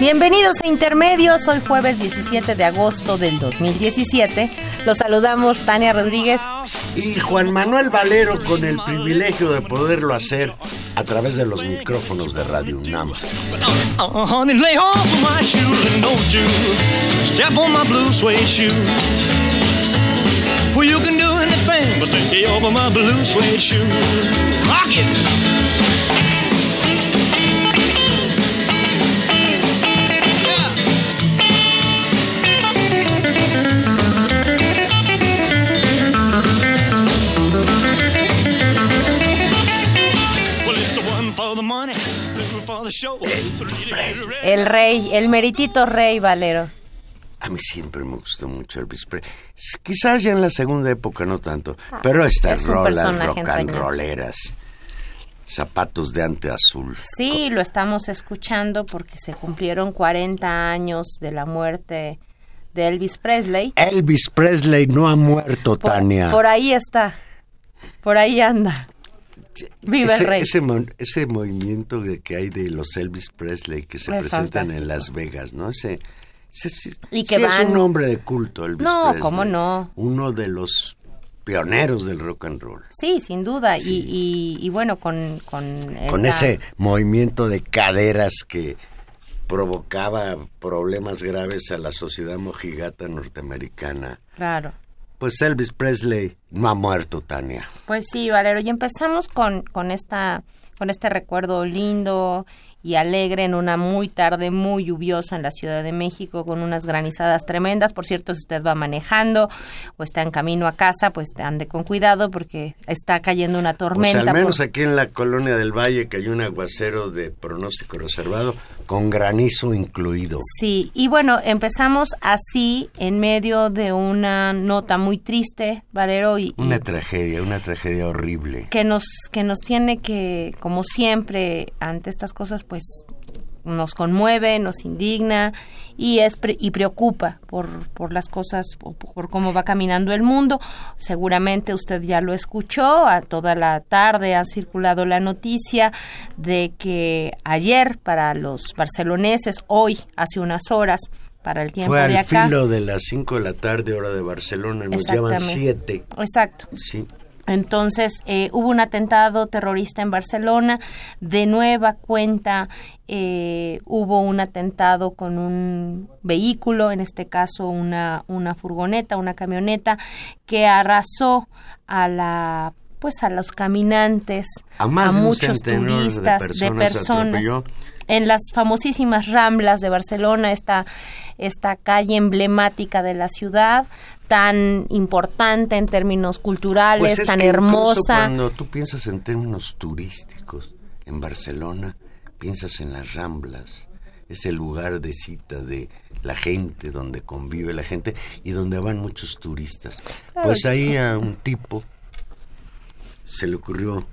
Bienvenidos a Intermedios, hoy jueves 17 de agosto del 2017. Los saludamos Tania Rodríguez. Y Juan Manuel Valero con el privilegio de poderlo hacer a través de los micrófonos de Radio UNAM. El rey, el meritito rey Valero. A mí siempre me gustó mucho Elvis Presley. Quizás ya en la segunda época no tanto, ah, pero estas rolas rock and rolleras, zapatos de ante azul. Sí, lo estamos escuchando porque se cumplieron 40 años de la muerte de Elvis Presley. Elvis Presley no ha muerto, Tania. Por ahí está, por ahí anda. Viva ese, el rey. Ese, movimiento de que hay de los Elvis Presley que se presentan en Las Vegas, ¿no? Ese, y que es un hombre de culto, Elvis no, cómo no. Uno de los pioneros del rock and roll. Sí, sin duda. Y, bueno, con... Con, con ese movimiento de caderas que provocaba problemas graves a la sociedad mojigata norteamericana. Claro pues Elvis Presley no ha muerto, Tania. Pues sí, Valero, y empezamos con, con, esta, con este recuerdo lindo y alegre en una muy tarde muy lluviosa en la Ciudad de México con unas granizadas tremendas. Por cierto, si usted va manejando o está en camino a casa, pues ande con cuidado porque está cayendo una tormenta. Pues al menos aquí en la colonia del Valle cayó un aguacero de pronóstico reservado con granizo incluido. Sí, y bueno, empezamos así en medio de una nota muy triste, Valero. Y, una tragedia, una tragedia horrible. Que nos, que nos tiene que, como siempre, ante estas cosas, pues nos conmueve, nos indigna y, es y preocupa por, por las cosas, por, por, cómo va caminando el mundo. Seguramente usted ya lo escuchó, a toda la tarde ha circulado la noticia de que ayer para los barceloneses, hoy, hace unas horas, para el tiempo Fue al de acá. filo de las 5 de la tarde, hora de Barcelona, nos llaman 7. Exacto. Sí. Entonces eh, hubo un atentado terrorista en Barcelona, de nueva cuenta eh, hubo un atentado con un vehículo, en este caso una, una furgoneta, una camioneta, que arrasó a la pues a los caminantes, a, muchos turistas, de personas, en las famosísimas Ramblas de Barcelona, esta, esta calle emblemática de la ciudad, tan importante en términos culturales, pues tan hermosa. Cuando tú piensas en términos turísticos en Barcelona, piensas en las Ramblas, es el lugar de cita de la gente, donde convive la gente y donde van muchos turistas. Pues ahí a un tipo se le ocurrió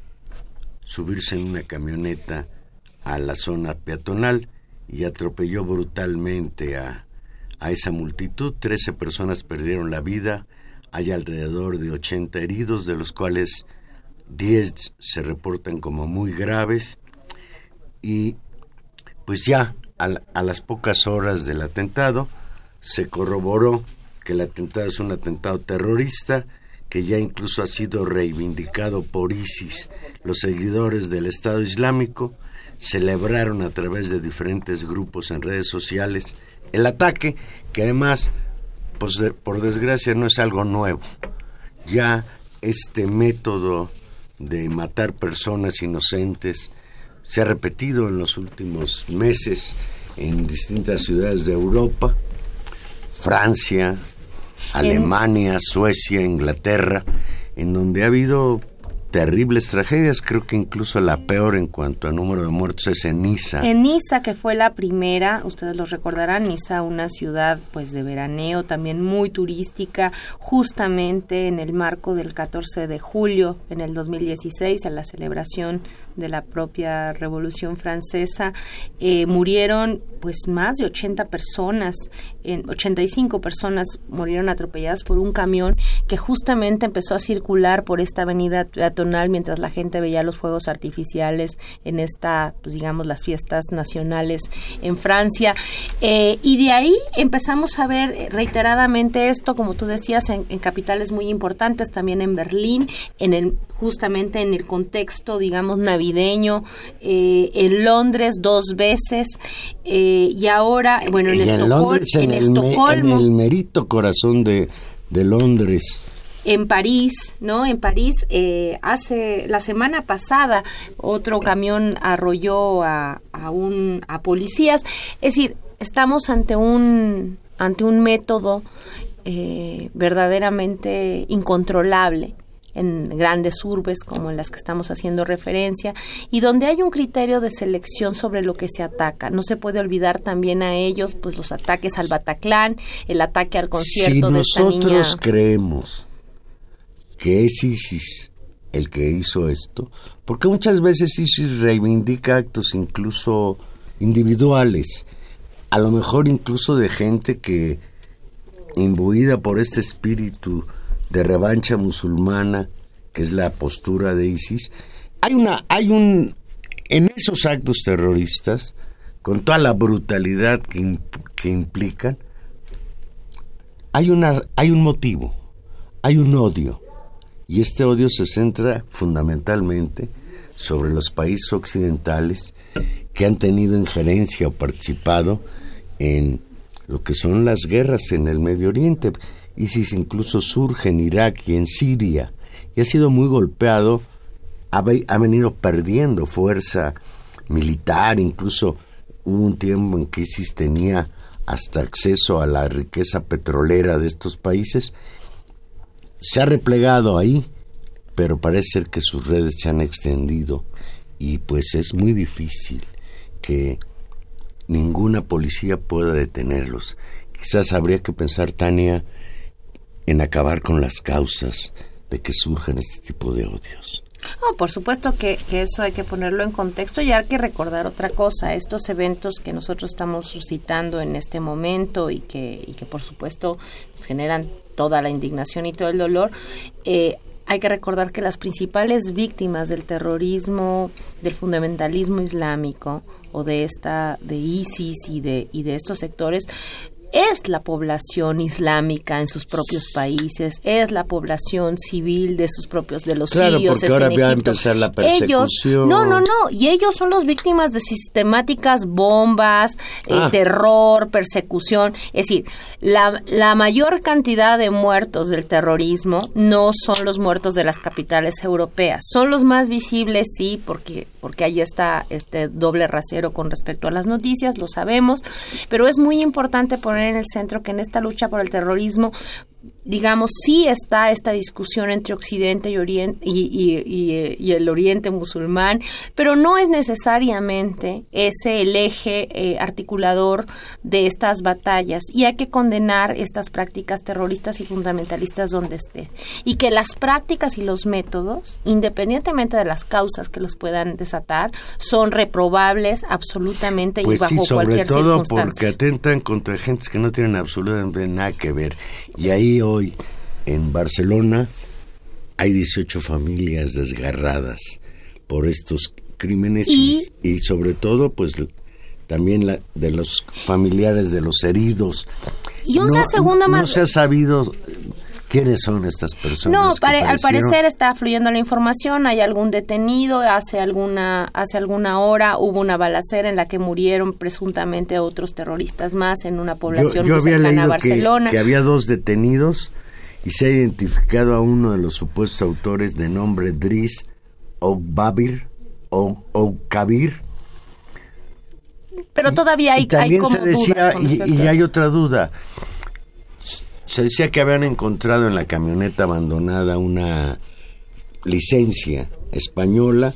subirse en una camioneta a la zona peatonal y atropelló brutalmente a, a esa multitud. Trece personas perdieron la vida, hay alrededor de 80 heridos, de los cuales 10 se reportan como muy graves. Y pues ya a, a las pocas horas del atentado se corroboró que el atentado es un atentado terrorista que ya incluso ha sido reivindicado por ISIS. Los seguidores del Estado Islámico celebraron a través de diferentes grupos en redes sociales el ataque, que además, pues, por desgracia, no es algo nuevo. Ya este método de matar personas inocentes se ha repetido en los últimos meses en distintas ciudades de Europa, Francia, Alemania, Suecia, Inglaterra, en donde ha habido terribles tragedias, creo que incluso la peor en cuanto a número de muertos es en Niza. En Niza, que fue la primera, ustedes lo recordarán, Niza, una ciudad pues de veraneo, también muy turística, justamente en el marco del 14 de julio en el 2016, a la celebración de la propia Revolución Francesa, eh, murieron pues más de 80 personas, en 85 personas murieron atropelladas por un camión que justamente empezó a circular por esta avenida peatonal mientras la gente veía los fuegos artificiales en esta, pues digamos, las fiestas nacionales en Francia. Eh, y de ahí empezamos a ver reiteradamente esto, como tú decías, en, capitales muy importantes, también en Berlín, en justamente en el contexto, digamos, navideño, eh, en Londres dos veces, eh, y ahora, bueno, en, Estocolmo, Londres, en, en el, en Estocolmo, el merito corazón de, de Londres. en París, ¿no? En París, eh, hace la semana pasada otro camión arrolló a, a un a policías. Es decir, estamos ante un ante un método eh, verdaderamente incontrolable en grandes urbes como en las que estamos haciendo referencia y donde hay un criterio de selección sobre lo que se ataca. No se puede olvidar también a ellos pues los ataques al Bataclan, el ataque al concierto Si de esta niña. nosotros creemos que es ISIS el que hizo esto, porque muchas veces ISIS reivindica actos incluso individuales, a lo mejor incluso de gente que, imbuida por este espíritu de revancha musulmana, que es la postura de ISIS, hay una, hay un, en esos actos terroristas, con toda la brutalidad que, que implican, hay, una, hay un motivo, hay un odio, y este odio se centra fundamentalmente sobre los países occidentales que han tenido injerencia o participado en lo que son las guerras en el Medio Oriente. ISIS incluso surge en Irak y en Siria y ha sido muy golpeado, ha, ha venido perdiendo fuerza militar, incluso hubo un tiempo en que ISIS tenía hasta acceso a la riqueza petrolera de estos países, se ha replegado ahí, pero parece ser que sus redes se han extendido y pues es muy difícil que ninguna policía pueda detenerlos. Quizás habría que pensar, Tania, en acabar con las causas de que surjan este tipo de odios. Por supuesto que, eso hay que ponerlo en contexto y hay que recordar otra cosa. Estos eventos que nosotros estamos suscitando en este momento y que, y que por supuesto nos generan toda la indignación y todo el dolor, eh, hay que recordar que las principales víctimas del terrorismo, del fundamentalismo islámico o de esta, de ISIS y de, y de estos sectores, es la población islámica en sus propios países, es la población civil de sus propios, de los Claro, sirios, porque ahora en va a empezar la Ellos, persecución. no, no, no, y ellos son los víctimas de sistemáticas bombas, eh, Ah. terror, persecución. Es decir, la, la mayor cantidad de muertos del terrorismo no son los muertos de las capitales europeas, son los más visibles, sí, porque, porque ahí está este doble rasero con respecto a las noticias, lo sabemos, pero es muy importante poner en el centro que en esta lucha por el terrorismo digamos, sí está esta discusión entre Occidente y, Oriente, y, el Oriente musulmán, pero no es necesariamente ese el eje eh, articulador de estas batallas y hay que condenar estas prácticas terroristas y fundamentalistas donde esté. Y que las prácticas y los métodos, independientemente de las causas que los puedan desatar, son reprobables absolutamente y pues bajo sí, sobre cualquier todo circunstancia. porque atentan contra gentes que no tienen absolutamente nada que ver. Y ahí hoy en Barcelona hay 18 familias desgarradas por estos crímenes y, y sobre todo pues también la, de los familiares de los heridos. Y una segunda más... No se ha sabido quiénes son estas personas. No, que al parecer está fluyendo la información, hay algún detenido, hace alguna, hace alguna hora hubo una balacera en la que murieron presuntamente otros terroristas más en una Yo, población yo muy había cercana a leído que, Barcelona. que había dos detenidos y se ha identificado a uno de los supuestos autores de nombre Driss Oubabir o Oukabir. Pero todavía hay, y también hay como se decía, dudas y, y hay otra duda, se decía que habían encontrado en la camioneta abandonada una licencia española.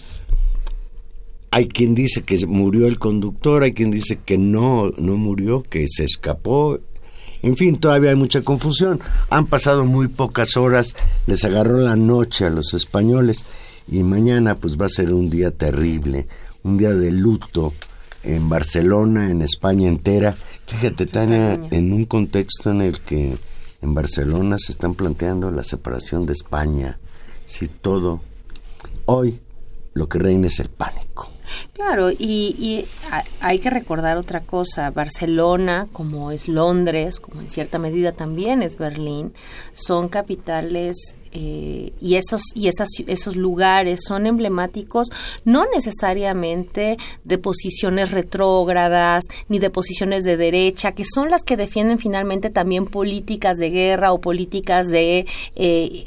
Hay quien dice que murió el conductor, hay quien dice que no, no murió, que se escapó. En fin, todavía hay mucha confusión. Han pasado muy pocas horas, les agarró la noche a los españoles y mañana pues va a ser un día terrible, un día de luto en Barcelona, en España entera. Fíjate, Tania, en un contexto en el que en Barcelona se están planteando la separación de España. Si todo, hoy lo que reina es el pánico. Claro, y, y ha- hay que recordar otra cosa. Barcelona, como es Londres, como en cierta medida también es Berlín, son capitales eh, y esos y esas esos lugares son emblemáticos no necesariamente de posiciones retrógradas ni de posiciones de derecha que son las que defienden finalmente también políticas de guerra o políticas de eh,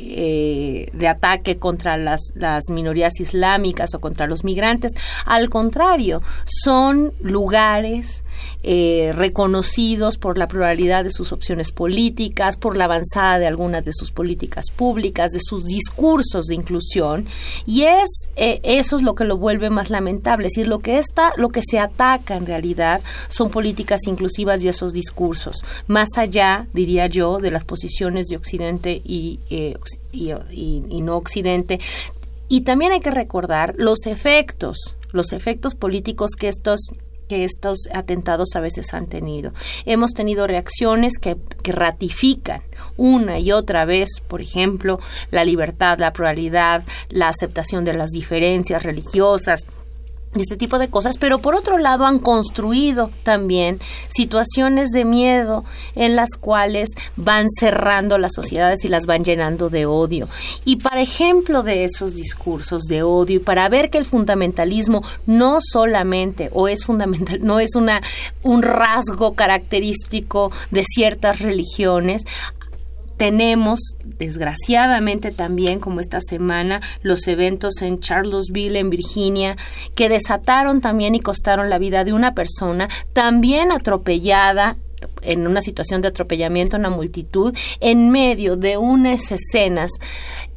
eh, de ataque contra las, las minorías islámicas o contra los migrantes. Al contrario son lugares eh, reconocidos por la pluralidad de sus opciones políticas, por la avanzada de algunas de sus políticas públicas, de sus discursos de inclusión, y es eh, eso es lo que lo vuelve más lamentable, es decir, lo que está, lo que se ataca en realidad son políticas inclusivas y esos discursos, más allá, diría yo, de las posiciones de Occidente y, eh, y no Occidente. Y también hay que recordar los efectos, los efectos políticos que estos que estos atentados a veces han tenido. Hemos tenido reacciones que, que ratifican una y otra vez, por ejemplo, la libertad, la pluralidad, la aceptación de las diferencias religiosas, y este tipo de cosas, pero por otro lado han construido también situaciones de miedo en las cuales van cerrando las sociedades y las van llenando de odio. Y para ejemplo de esos discursos de odio y para ver que el fundamentalismo no solamente o es fundamental, no es una un rasgo característico de ciertas religiones, tenemos, desgraciadamente también, como esta semana, los eventos en Charlottesville, en Virginia, que desataron también y costaron la vida de una persona, también atropellada en una situación de atropellamiento a una multitud, en medio de unas escenas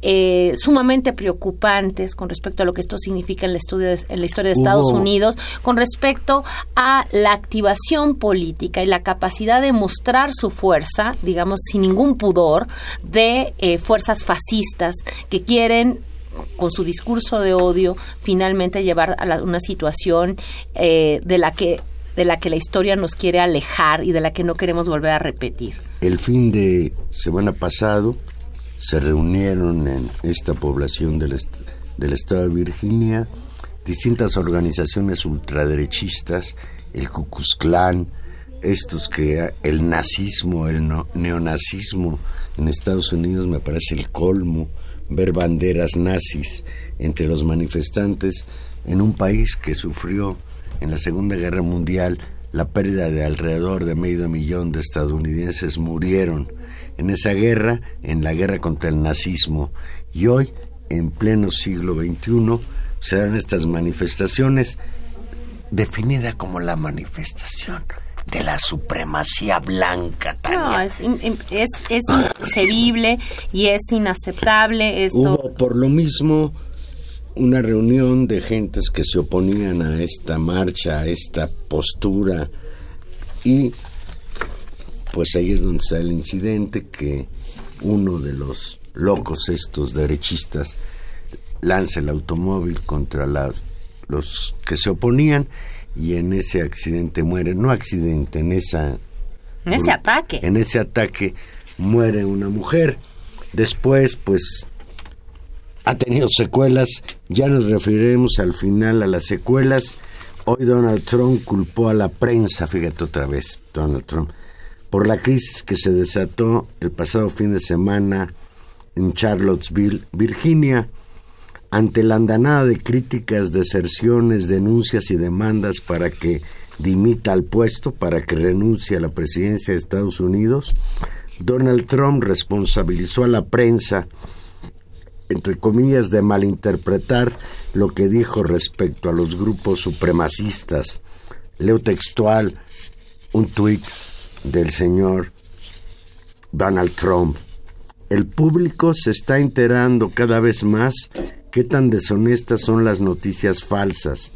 eh, sumamente preocupantes con respecto a lo que esto significa en la, estudia- en la historia de Estados Unidos, con respecto a la activación política y la capacidad de mostrar su fuerza, digamos, sin ningún pudor, de eh, fuerzas fascistas que quieren con su discurso de odio finalmente llevar a la- una situación eh, de la que de la que la historia nos quiere alejar y de la que no queremos volver a repetir. El fin de semana pasado se reunieron en esta población del, est- del estado de Virginia distintas organizaciones ultraderechistas, el Ku Klux Klan, estos que el nazismo, el no- neonazismo en Estados Unidos me parece el colmo, ver banderas nazis entre los manifestantes en un país que sufrió en la Segunda Guerra Mundial la pérdida de alrededor de medio millón de estadounidenses murieron en esa guerra, en la guerra contra el nazismo. Y hoy, en pleno siglo XXI, se dan estas manifestaciones definida como la manifestación de la supremacía blanca, Tania. No, es, es, es inconcebible y es inaceptable esto. Hubo por lo mismo una reunión de gentes que se oponían a esta marcha, a esta postura y pues ahí es donde está el incidente que uno de los locos estos derechistas lanza el automóvil contra las, los que se oponían y en ese accidente muere, no accidente, en esa en ese ataque. En ese ataque muere una mujer. Después, pues ha tenido secuelas, ya nos referiremos al final a las secuelas. Hoy Donald Trump culpó a la prensa, fíjate otra vez, Donald Trump, por la crisis que se desató el pasado fin de semana en Charlottesville, Virginia, ante la andanada de críticas, deserciones, denuncias y demandas para que dimita al puesto, para que renuncie a la presidencia de Estados Unidos, Donald Trump responsabilizó a la prensa entre comillas, de malinterpretar lo que dijo respecto a los grupos supremacistas. Leo textual un tuit del señor Donald Trump. El público se está enterando cada vez más qué tan deshonestas son las noticias falsas.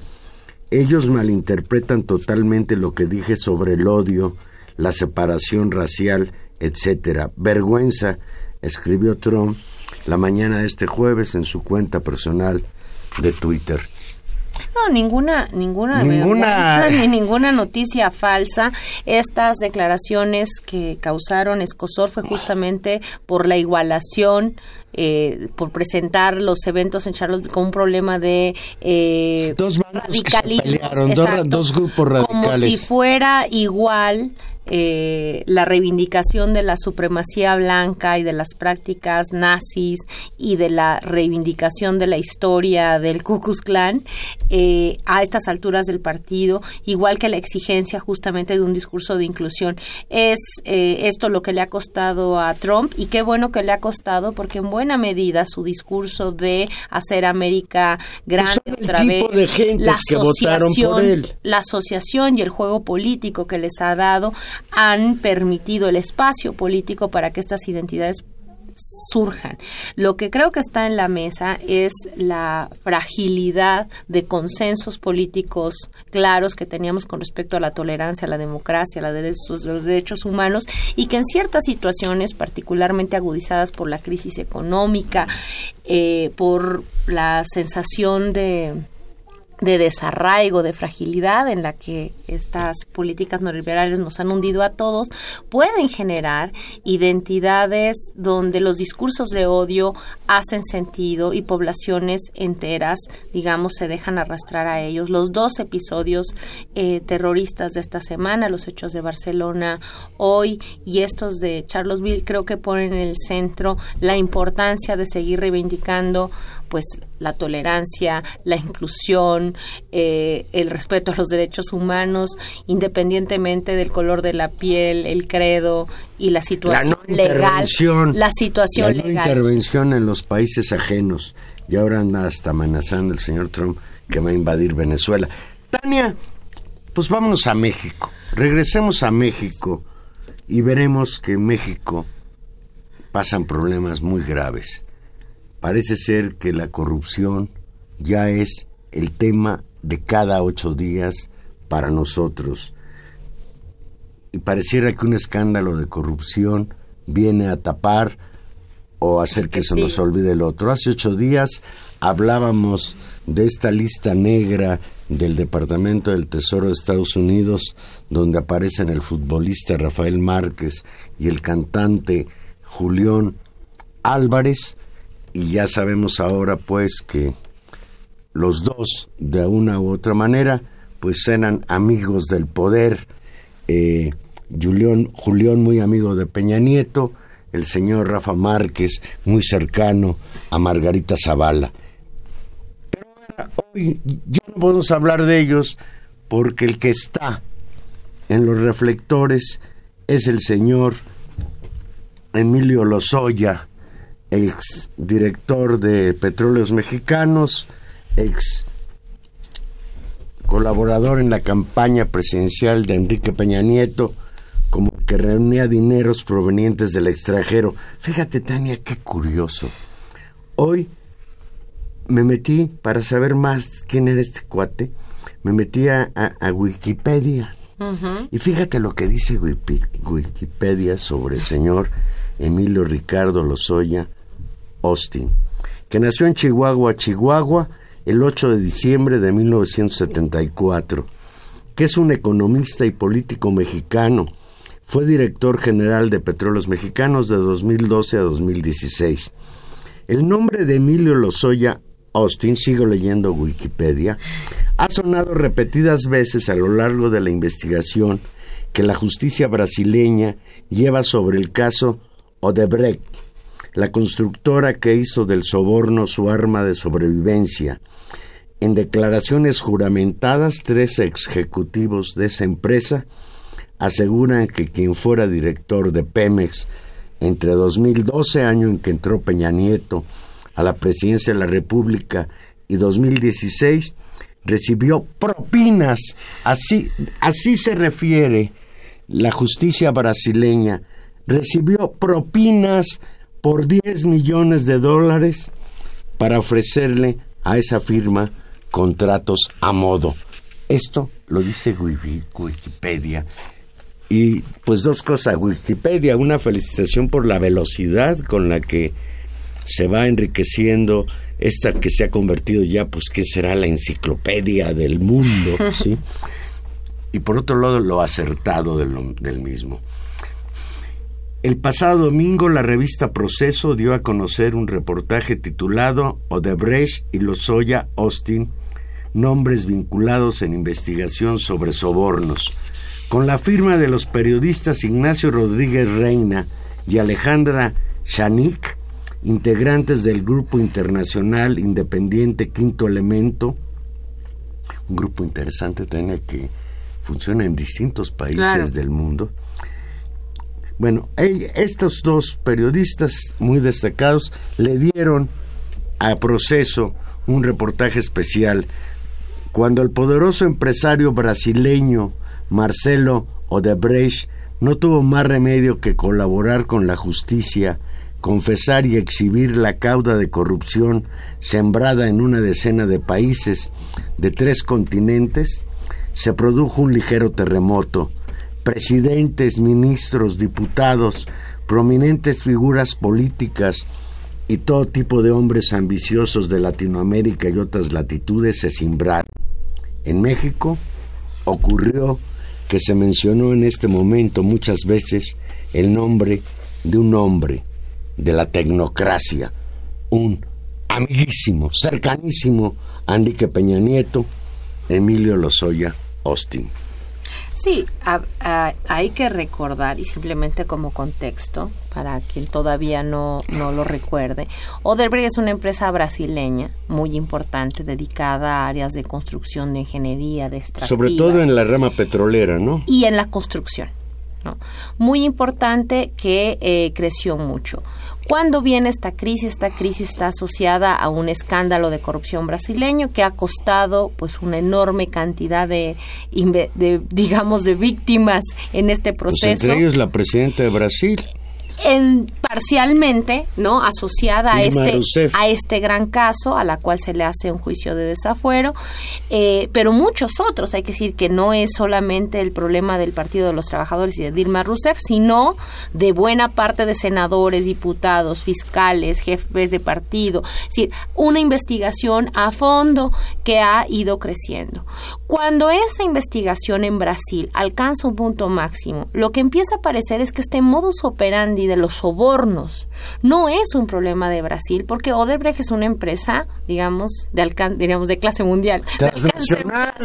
Ellos malinterpretan totalmente lo que dije sobre el odio, la separación racial, etc. Vergüenza, escribió Trump la mañana de este jueves en su cuenta personal de Twitter. No, ninguna, ninguna, ninguna... ni ninguna noticia falsa. Estas declaraciones que causaron escosor fue justamente por la igualación eh, por presentar los eventos en Charlotte con un problema de eh, dos radicalismo, dos, grupos radicales. como si fuera igual eh, la reivindicación de la supremacía blanca y de las prácticas nazis y de la reivindicación de la historia del Ku Klux Klan eh, a estas alturas del partido, igual que la exigencia justamente de un discurso de inclusión. Es eh, esto lo que le ha costado a Trump y qué bueno que le ha costado porque en buena medida su discurso de hacer América grande otra vez, la asociación, la asociación y el juego político que les ha dado han permitido el espacio político para que estas identidades surjan. Lo que creo que está en la mesa es la fragilidad de consensos políticos claros que teníamos con respecto a la tolerancia, a la democracia, a los derechos humanos y que en ciertas situaciones, particularmente agudizadas por la crisis económica, eh, por la sensación de de desarraigo, de fragilidad en la que estas políticas neoliberales nos han hundido a todos, pueden generar identidades donde los discursos de odio hacen sentido y poblaciones enteras, digamos, se dejan arrastrar a ellos. Los dos episodios eh, terroristas de esta semana, los hechos de Barcelona hoy y estos de Charlottesville, creo que ponen en el centro la importancia de seguir reivindicando pues la tolerancia, la inclusión, eh, el respeto a los derechos humanos, independientemente del color de la piel, el credo y la situación legal. La situación la no intervención en los países ajenos. Y ahora anda hasta amenazando el señor Trump que va a invadir Venezuela. Tania, pues vámonos a México. Regresemos a México y veremos que en México pasan problemas muy graves parece ser que la corrupción ya es el tema de cada ocho días para nosotros. Y pareciera que un escándalo de corrupción viene a tapar o hacer que se nos olvide el otro. Hace ocho días hablábamos de esta lista negra del Departamento del Tesoro de Estados Unidos, donde aparecen el futbolista Rafael Márquez y el cantante Julián Álvarez, y ya sabemos ahora pues que los dos de una u otra manera pues eran amigos del poder. Eh, Julián, muy amigo de Peña Nieto el señor Rafa Márquez muy cercano a Margarita Zavala. Pero hoy ya no podemos hablar de ellos porque el que está en los reflectores es el señor Emilio Lozoya ex director de Petróleos Mexicanos, ex colaborador en la campaña presidencial de Enrique Peña Nieto, como que reunía dineros provenientes del extranjero. Fíjate, Tania, qué curioso. Hoy me metí para saber más quién era este cuate, me metí a, a Wikipedia. Y fíjate lo que dice Wikipedia sobre el señor Emilio Ricardo Lozoya Austin, que nació en Chihuahua, Chihuahua, el 8 de diciembre de 1974, que es un economista y político mexicano. Fue director general de Petróleos Mexicanos de 2012 a 2016. El nombre de Emilio Lozoya Austin, sigo leyendo Wikipedia, ha sonado repetidas veces a lo largo de la investigación que la justicia brasileña lleva sobre el caso Odebrecht, la constructora que hizo del soborno su arma de sobrevivencia. En declaraciones juramentadas, tres ejecutivos de esa empresa aseguran que quien fuera director de Pemex entre 2012, año en que entró Peña Nieto, a la presidencia de la República y 2016 recibió propinas. Así, así se refiere la justicia brasileña. Recibió propinas por 10 millones de dólares para ofrecerle a esa firma contratos a modo. Esto lo dice Wikipedia. Y pues dos cosas, Wikipedia, una felicitación por la velocidad con la que se va enriqueciendo esta que se ha convertido ya, pues, que será la enciclopedia del mundo, ¿sí? Y por otro lado, lo acertado del, del mismo. El pasado domingo, la revista Proceso dio a conocer un reportaje titulado Odebrecht y Lozoya Austin, nombres vinculados en investigación sobre sobornos, con la firma de los periodistas Ignacio Rodríguez Reina y Alejandra Shanik, integrantes del Grupo Internacional Independiente Quinto Elemento, un grupo interesante también que funciona en distintos países del mundo. Bueno, estos dos periodistas muy destacados le dieron a proceso un reportaje especial cuando el poderoso empresario brasileño Marcelo Odebrecht no tuvo más remedio que colaborar con la justicia confesar y exhibir la cauda de corrupción sembrada en una decena de países de tres continentes, se produjo un ligero terremoto. Presidentes, ministros, diputados, prominentes figuras políticas y todo tipo de hombres ambiciosos de Latinoamérica y otras latitudes se cimbraron. En México ocurrió que se mencionó en este momento muchas veces el nombre de un hombre, de la tecnocracia, un amiguísimo, cercanísimo Enrique Peña Nieto, Emilio Lozoya Austin. Sí, hay que recordar, y simplemente como contexto, para quien todavía no, no lo recuerde, Odebrecht es una empresa brasileña muy importante, dedicada a áreas de construcción, de ingeniería, de extractivas. Sobre todo en la rama petrolera, ¿no? Y en la construcción. ¿no? Muy importante que eh, creció mucho. ¿Cuándo viene esta crisis? Esta crisis está asociada a un escándalo de corrupción brasileño que ha costado pues una enorme cantidad de, digamos de víctimas en este proceso. Pues entre ellos la presidenta de Brasil en, parcialmente no asociada a este a este gran caso a la cual se le hace un juicio de desafuero. Eh, pero muchos otros hay que decir que no es solamente el problema del partido de los trabajadores y de Dilma Rousseff sino de buena parte de senadores diputados fiscales jefes de partido. Es decir una investigación a fondo que ha ido creciendo cuando esa investigación en Brasil alcanza un punto máximo lo que empieza a aparecer es que este modus operandi de los sobornos. No es un problema de Brasil, porque Odebrecht es una empresa, digamos, de alcance, digamos, de clase mundial,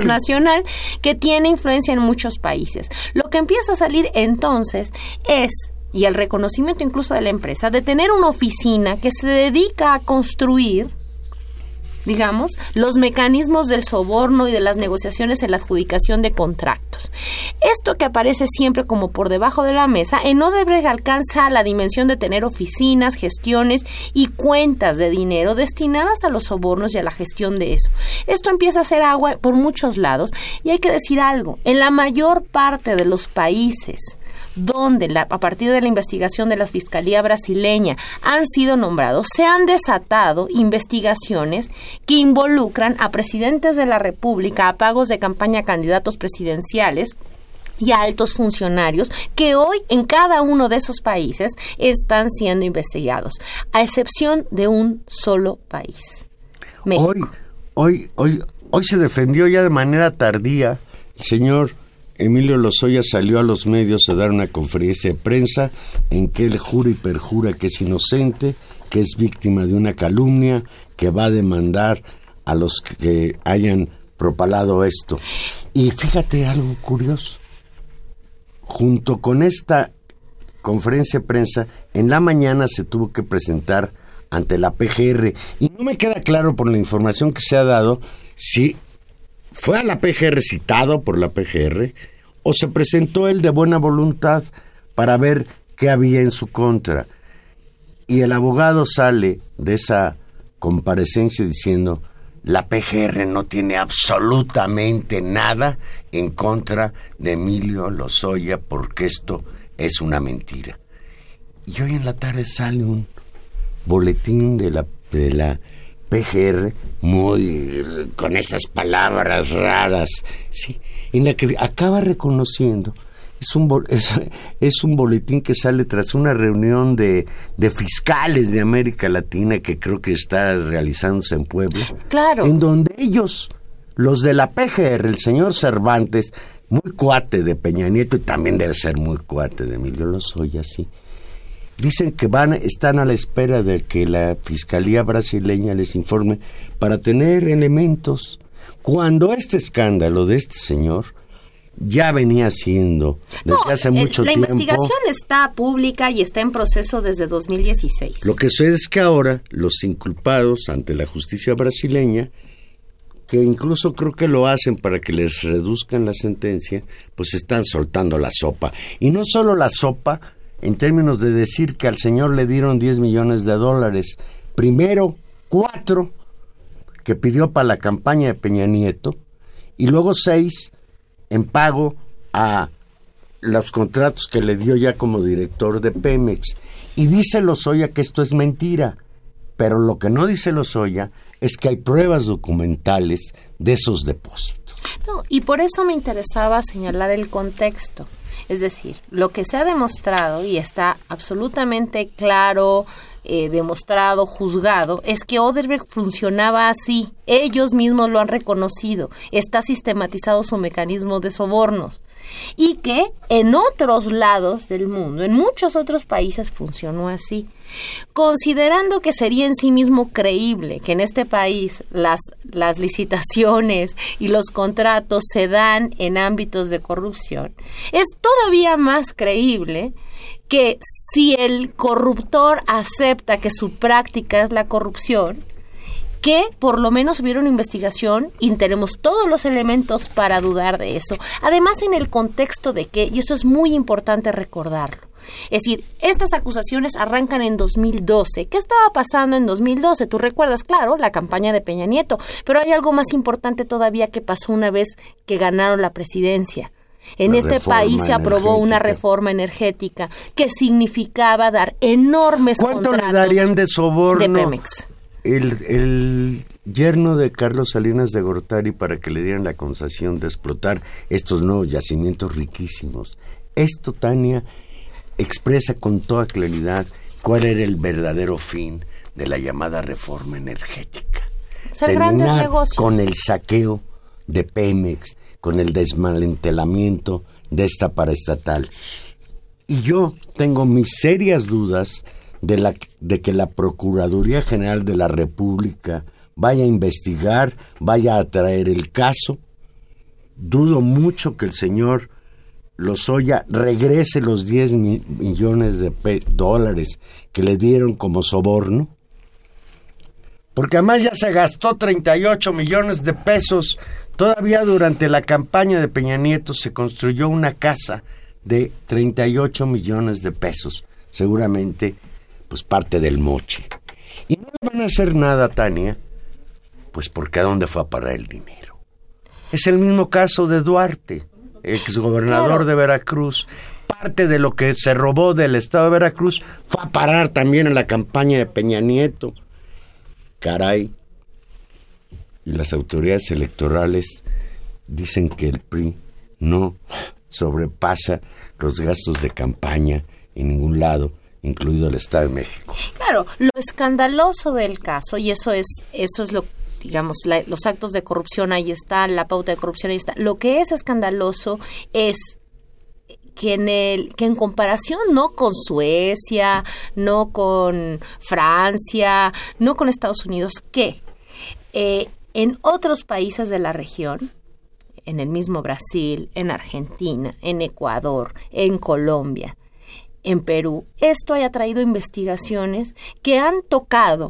nacional que tiene influencia en muchos países. Lo que empieza a salir entonces es y el reconocimiento incluso de la empresa de tener una oficina que se dedica a construir digamos, los mecanismos del soborno y de las negociaciones en la adjudicación de contratos. Esto que aparece siempre como por debajo de la mesa, en Odebrecht alcanza la dimensión de tener oficinas, gestiones y cuentas de dinero destinadas a los sobornos y a la gestión de eso. Esto empieza a ser agua por muchos lados y hay que decir algo, en la mayor parte de los países donde a partir de la investigación de la Fiscalía brasileña han sido nombrados, se han desatado investigaciones que involucran a presidentes de la República, a pagos de campaña a candidatos presidenciales, y a altos funcionarios que hoy en cada uno de esos países están siendo investigados, a excepción de un solo país. Hoy, hoy, hoy, hoy se defendió ya de manera tardía el señor Emilio Lozoya salió a los medios a dar una conferencia de prensa en que él jura y perjura que es inocente, que es víctima de una calumnia, que va a demandar a los que hayan propalado esto. Y fíjate algo curioso. Junto con esta conferencia de prensa, en la mañana se tuvo que presentar ante la PGR. Y no me queda claro por la información que se ha dado si fue a la PGR citado por la PGR o se presentó él de buena voluntad para ver qué había en su contra. Y el abogado sale de esa comparecencia diciendo, la PGR no tiene absolutamente nada en contra de Emilio Lozoya porque esto es una mentira. Y hoy en la tarde sale un boletín de la, de la PGR muy con esas palabras raras, sí, en la que acaba reconociendo es un, es, un boletín que sale tras una reunión de, de, fiscales de América Latina que creo que está realizándose en Puebla. Claro. En donde ellos, los de la PGR, el señor Cervantes, muy cuate de Peña Nieto y también debe ser muy cuate de Emilio Lozoya, sí Dicen que van, están a la espera de que la Fiscalía brasileña les informe para tener elementos. Cuando este escándalo de este señor ya venía siendo desde hace mucho tiempo. La investigación está pública y está en proceso desde 2016. Lo que sucede es que ahora los inculpados ante la justicia brasileña, que incluso creo que lo hacen para que les reduzcan la sentencia, pues están soltando la sopa. Y no solo la sopa, en términos de decir que al señor le dieron 10 millones de dólares. Primero, cuatro que pidió para la campaña de Peña Nieto y luego seis en pago a los contratos que le dio ya como director de Pemex. Y dice Lozoya que esto es mentira, pero lo que no dice Lozoya es que hay pruebas documentales de esos depósitos. No, y por eso me interesaba señalar el contexto. Es decir, lo que se ha demostrado y está absolutamente claro, eh, demostrado, juzgado, es que Oderberg funcionaba así. Ellos mismos lo han reconocido. Está sistematizado su mecanismo de sobornos y que en otros lados del mundo, en muchos otros países funcionó así. Considerando que sería en sí mismo creíble que en este país las, las licitaciones y los contratos se dan en ámbitos de corrupción, es todavía más creíble que si el corruptor acepta que su práctica es la corrupción, que por lo menos hubiera una investigación y tenemos todos los elementos para dudar de eso. Además, en el contexto de que, y eso es muy importante recordarlo, es decir, estas acusaciones arrancan en 2012. ¿Qué estaba pasando en 2012? Tú recuerdas, claro, la campaña de Peña Nieto, pero hay algo más importante todavía que pasó una vez que ganaron la presidencia. En este país se aprobó una reforma energética que significaba dar enormes ¿Cuánto le darían de soborno de Pemex? el, el yerno de Carlos Salinas de Gortari para que le dieran la concesión de explotar estos nuevos yacimientos riquísimos. Esto, Tania, expresa con toda claridad cuál era el verdadero fin de la llamada reforma energética. Terminar con el saqueo de Pemex, con el desmantelamiento de esta paraestatal. Y yo tengo mis serias dudas de, la, de que la Procuraduría General de la República vaya a investigar, vaya a traer el caso. Dudo mucho que el señor Lozoya regrese los 10 millones de dólares que le dieron como soborno, porque además ya se gastó 38 millones de pesos. Todavía durante la campaña de Peña Nieto se construyó una casa de 38 millones de pesos, seguramente pues parte del moche. Y no le van a hacer nada, Tania, pues porque a dónde fue a parar el dinero. Es el mismo caso de Duarte, exgobernador de Veracruz. Parte de lo que se robó del estado de Veracruz fue a parar también en la campaña de Peña Nieto. Caray. Y las autoridades electorales dicen que el PRI no sobrepasa los gastos de campaña en ningún lado, incluido el Estado de México. Claro, lo escandaloso del caso, y eso es, eso es lo digamos, los actos de corrupción ahí está, la pauta de corrupción ahí está. Lo que es escandaloso es que en, el, que en comparación no con Suecia, no con Francia, no con Estados Unidos, que eh, en otros países de la región, en el mismo Brasil, en Argentina, en Ecuador, en Colombia, en Perú, esto haya traído investigaciones que han tocado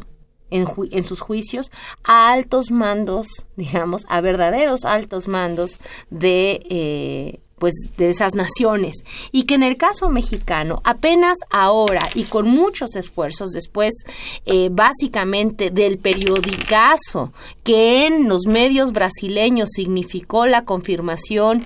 en, en, sus juicios a altos mandos, digamos, a verdaderos altos mandos de, eh, pues de esas naciones. Y que en el caso mexicano apenas ahora y con muchos esfuerzos después eh, básicamente del periodicazo que en los medios brasileños significó la confirmación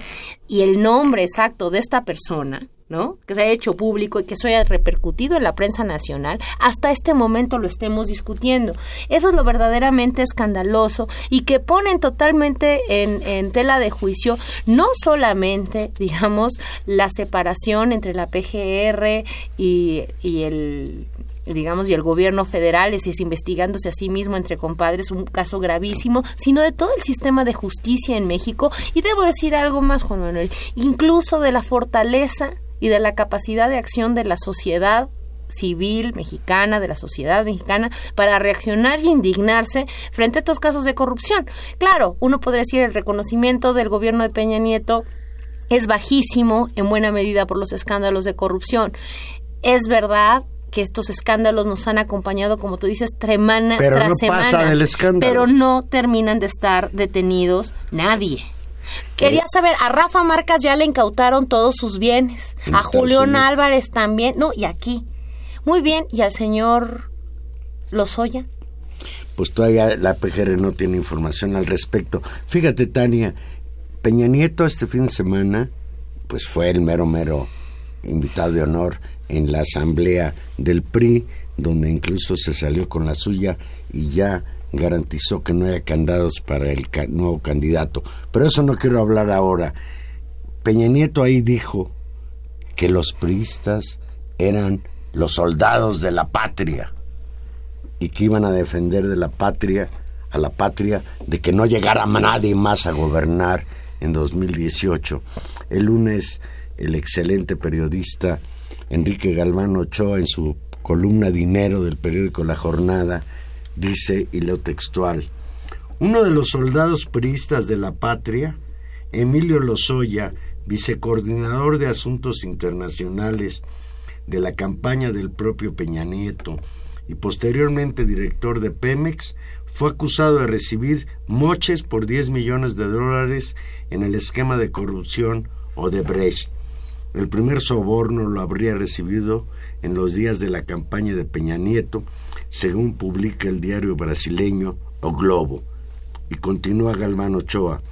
y el nombre exacto de esta persona ¿no? Que se haya hecho público y que eso haya repercutido en la prensa nacional, hasta este momento lo estemos discutiendo. Eso es lo verdaderamente escandaloso y que ponen totalmente en, en tela de juicio no solamente, digamos, la separación entre la PGR y, y el digamos, y el gobierno federal, es, es investigándose a sí mismo entre compadres, un caso gravísimo, sino de todo el sistema de justicia en México. Y debo decir algo más, Juan Manuel, incluso de la fortaleza y de la capacidad de acción de la sociedad civil mexicana, de la sociedad mexicana, para reaccionar y indignarse frente a estos casos de corrupción. Claro, uno podría decir el reconocimiento del gobierno de Peña Nieto es bajísimo en buena medida por los escándalos de corrupción. Es verdad que estos escándalos nos han acompañado, como tú dices, tremana tras semana, pero no terminan de estar detenidos nadie. Quería saber, a Rafa Marcas ya le incautaron todos sus bienes, a Julián Álvarez también, no, y aquí. Muy bien, ¿y al señor Lozoya? Pues todavía la PGR no tiene información al respecto. Fíjate, Tania, Peña Nieto este fin de semana, pues fue el mero, mero invitado de honor en la asamblea del PRI, donde incluso se salió con la suya y ya garantizó que no haya candados para el nuevo candidato. Pero eso no quiero hablar ahora. Peña Nieto ahí dijo que los priistas eran los soldados de la patria y que iban a defender de la patria a la patria de que no llegara nadie más a gobernar en 2018. El lunes el excelente periodista Enrique Galván Ochoa en su columna Dinero del periódico La Jornada dice, y leo textual, uno de los soldados priistas de la patria, Emilio Lozoya, vicecoordinador de Asuntos Internacionales de la campaña del propio Peña Nieto y posteriormente director de Pemex, fue acusado de recibir moches por 10 millones de dólares en el esquema de corrupción Odebrecht. El primer soborno lo habría recibido en los días de la campaña de Peña Nieto según publica el diario brasileño O Globo. Y continúa Galván Ochoa.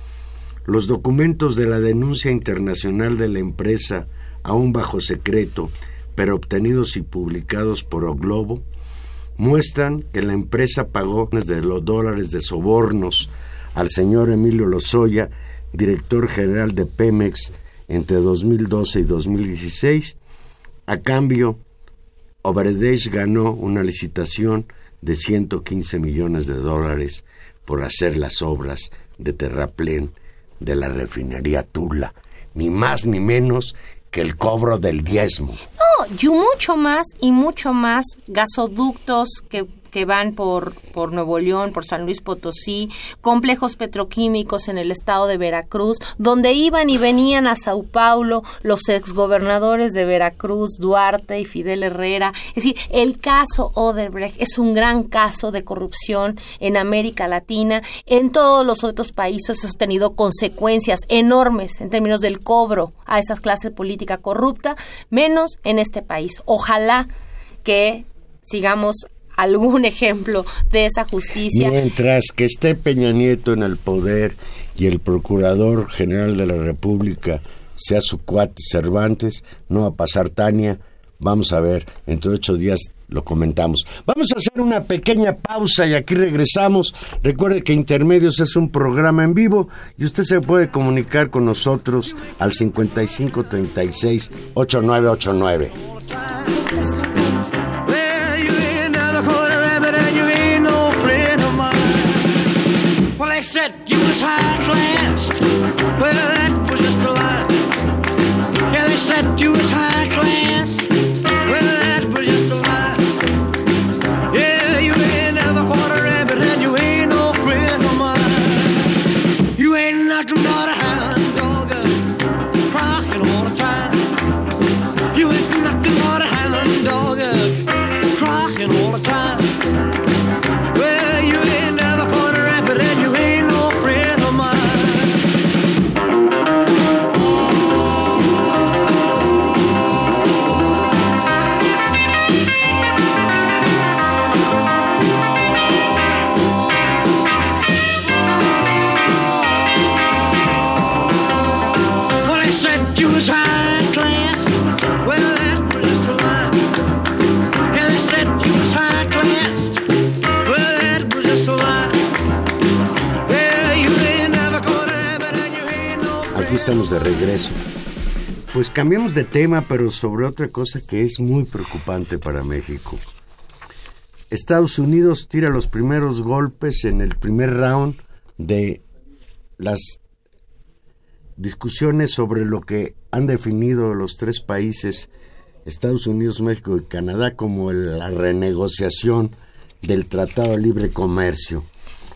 Los documentos de la denuncia internacional de la empresa, aún bajo secreto, pero obtenidos y publicados por O Globo, muestran que la empresa pagó de los dólares de sobornos al señor Emilio Lozoya, director general de Pemex, entre 2012 y 2016, a cambio Obradech ganó una licitación de 115 millones de dólares por hacer las obras de terraplén de la refinería Tula, ni más ni menos que el cobro del diezmo. No, y mucho más y mucho más gasoductos que que van por, por Nuevo León, por San Luis Potosí, complejos petroquímicos en el estado de Veracruz, donde iban y venían a Sao Paulo los exgobernadores de Veracruz, Duarte y Fidel Herrera. Es decir, el caso Odebrecht es un gran caso de corrupción en América Latina. En todos los otros países ha tenido consecuencias enormes en términos del cobro a esas clases política corrupta, menos en este país. Ojalá que sigamos algún ejemplo de esa justicia. Mientras que esté Peña Nieto en el poder y el Procurador General de la República sea su cuate Cervantes, no va a pasar Tania. Vamos a ver, entre ocho días lo comentamos. Vamos a hacer una pequeña pausa y aquí regresamos. Recuerde que Intermedios es un programa en vivo y usted se puede comunicar con nosotros al 5536 8989. Said you was high class. Well, that was just a lie. Yeah, they said you was high class. De regreso. Pues cambiamos de tema, pero sobre otra cosa que es muy preocupante para México. Estados Unidos tira los primeros golpes en el primer round de las discusiones sobre lo que han definido los tres países, Estados Unidos, México y Canadá, como la renegociación del Tratado de Libre Comercio.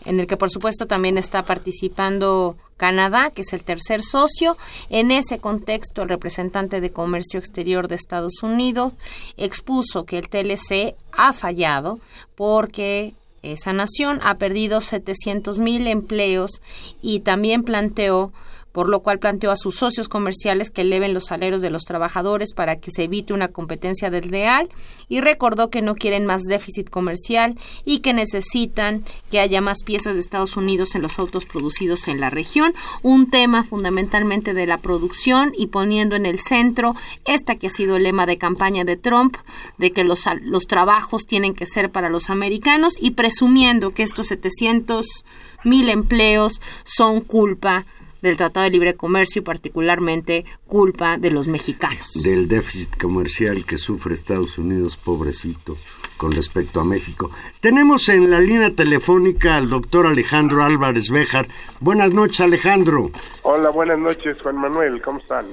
en el que por supuesto también está participando Canadá, que es el tercer socio. En ese contexto, el representante de Comercio Exterior de Estados Unidos expuso que el TLC ha fallado porque esa nación ha perdido 700 mil empleos y también planteó por lo cual planteó a sus socios comerciales que eleven los salarios de los trabajadores para que se evite una competencia desleal y recordó que no quieren más déficit comercial y que necesitan que haya más piezas de Estados Unidos en los autos producidos en la región, un tema fundamentalmente de la producción y poniendo en el centro esta que ha sido el lema de campaña de Trump, de que los, trabajos tienen que ser para los americanos y presumiendo que estos 700 mil empleos son culpa del Tratado de Libre Comercio y particularmente culpa de los mexicanos. del déficit comercial que sufre Estados Unidos, pobrecito, con respecto a México. Tenemos en la línea telefónica al doctor Alejandro Álvarez Béjar. Buenas noches, Alejandro. Hola, buenas noches, Juan Manuel, ¿cómo están?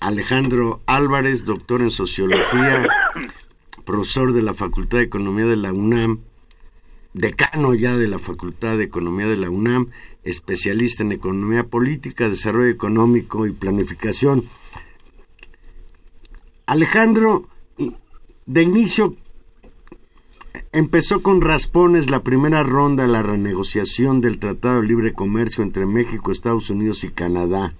Alejandro Álvarez, doctor en Sociología, profesor de la Facultad de Economía de la UNAM, decano ya de la Facultad de Economía de la UNAM, especialista en Economía Política, Desarrollo Económico y Planificación. Alejandro, de inicio empezó con raspones la primera ronda de la renegociación del Tratado de Libre Comercio entre México, Estados Unidos y Canadá.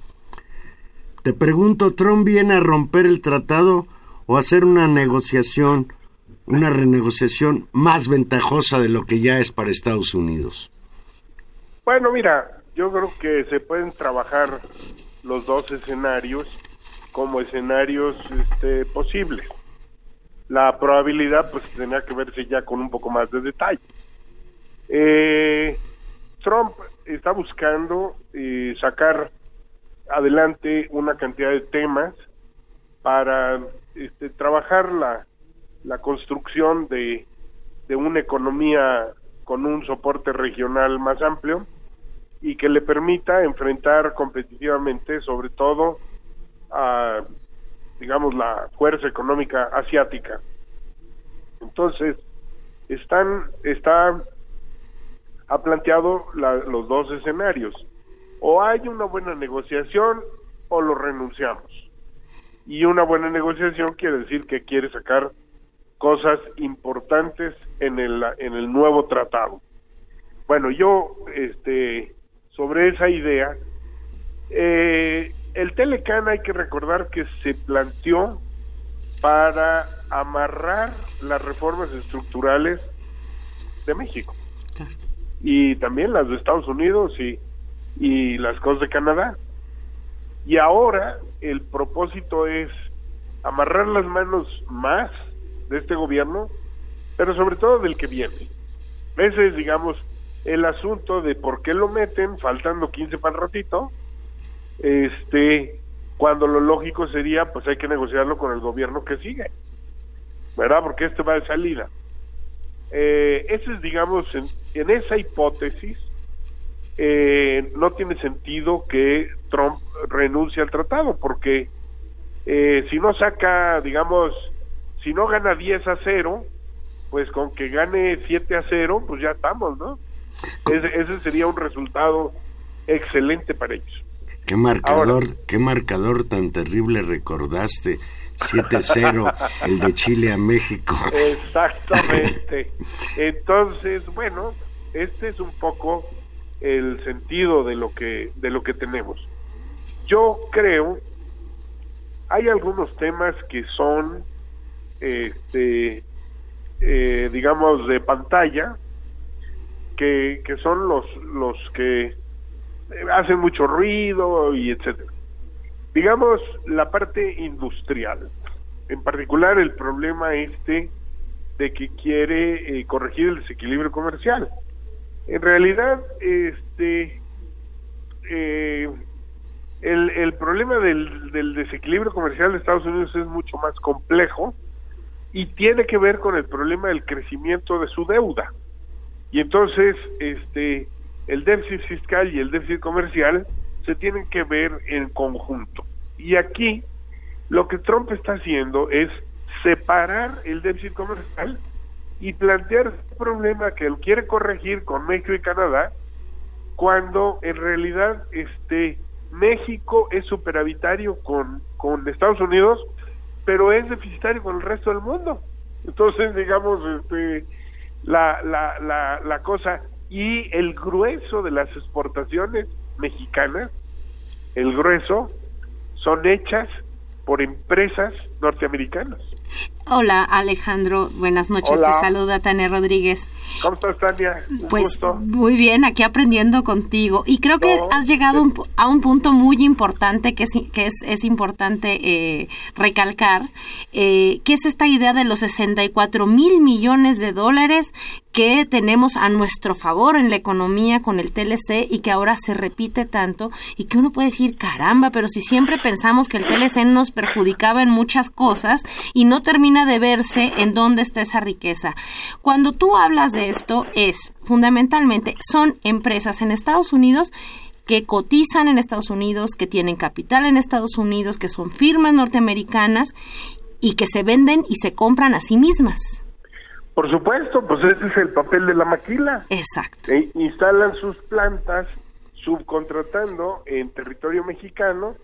Te pregunto, ¿Trump viene a romper el tratado o a hacer una negociación, una renegociación más ventajosa de lo que ya es para Estados Unidos? Bueno, mira, yo creo que se pueden trabajar los dos escenarios como escenarios este, posibles. La probabilidad pues tendría que verse ya con un poco más de detalle. Eh, Trump está buscando eh, sacar adelante una cantidad de temas para este, trabajar la, la construcción de, de una economía con un soporte regional más amplio y que le permita enfrentar competitivamente sobre todo a digamos la fuerza económica asiática entonces están, está, ha planteado los dos escenarios. O hay una buena negociación o lo renunciamos. Y una buena negociación quiere decir que quiere sacar cosas importantes en el, en el nuevo tratado. Bueno, yo, este, sobre esa idea, eh, el Telecan hay que recordar que se planteó para amarrar las reformas estructurales de México y también las de Estados Unidos y, y las cosas de Canadá. Y ahora el propósito es amarrar las manos más de este gobierno, pero sobre todo del que viene. Ese es, digamos, el asunto de por qué lo meten faltando 15 para el ratito, este, cuando lo lógico sería, pues hay que negociarlo con el gobierno que sigue, ¿verdad? Porque este va de salida. Eh, ese es, digamos, en, esa hipótesis, eh, no tiene sentido que Trump renuncie al tratado, porque eh, si no saca, digamos, si no gana 10 a 0, pues con que gane 7 a 0, pues ya estamos, ¿no? Ese, sería un resultado excelente para ellos. ¿Qué marcador, qué marcador tan terrible recordaste? 7-0, el de Chile a México. Exactamente. Entonces, bueno, este es un poco el sentido de lo que de lo que tenemos. Yo creo hay algunos temas que son este eh, digamos de pantalla que, son los los que hacen mucho ruido y etcétera. Digamos la parte industrial. En particular el problema este de que quiere eh, corregir el desequilibrio comercial. En realidad este eh, el, el problema del, del desequilibrio comercial de Estados Unidos es mucho más complejo y tiene que ver con el problema del crecimiento de su deuda. Y entonces, este, el déficit fiscal y el déficit comercial se tienen que ver en conjunto. Y aquí lo que Trump está haciendo es separar el déficit comercial y plantear un problema que él quiere corregir con México y Canadá, cuando en realidad este México es superavitario con, con Estados Unidos, pero es deficitario con el resto del mundo. Entonces, digamos, este, la, la, la, la cosa y el grueso de las exportaciones mexicanas, el grueso, son hechas por empresas norteamericanas. Hola Alejandro, buenas noches, te saluda Tania Rodríguez. ¿Cómo estás Tania? pues muy bien, aquí aprendiendo contigo y creo que has llegado a un punto muy importante que es, que es, es importante eh, recalcar, eh, que es esta idea de los 64 mil millones de dólares que tenemos a nuestro favor en la economía con el TLC y que ahora se repite tanto y que uno puede decir, caramba, pero si siempre pensamos que el TLC nos perjudicaba en muchas cosas y no termina de verse en dónde está esa riqueza. Cuando tú hablas de esto es, fundamentalmente, son empresas en Estados Unidos que cotizan en Estados Unidos, que tienen capital en Estados Unidos, que son firmas norteamericanas y que se venden y se compran a sí mismas. Por supuesto, pues ese es el papel de la maquila. Exacto. E instalan sus plantas subcontratando en territorio mexicano,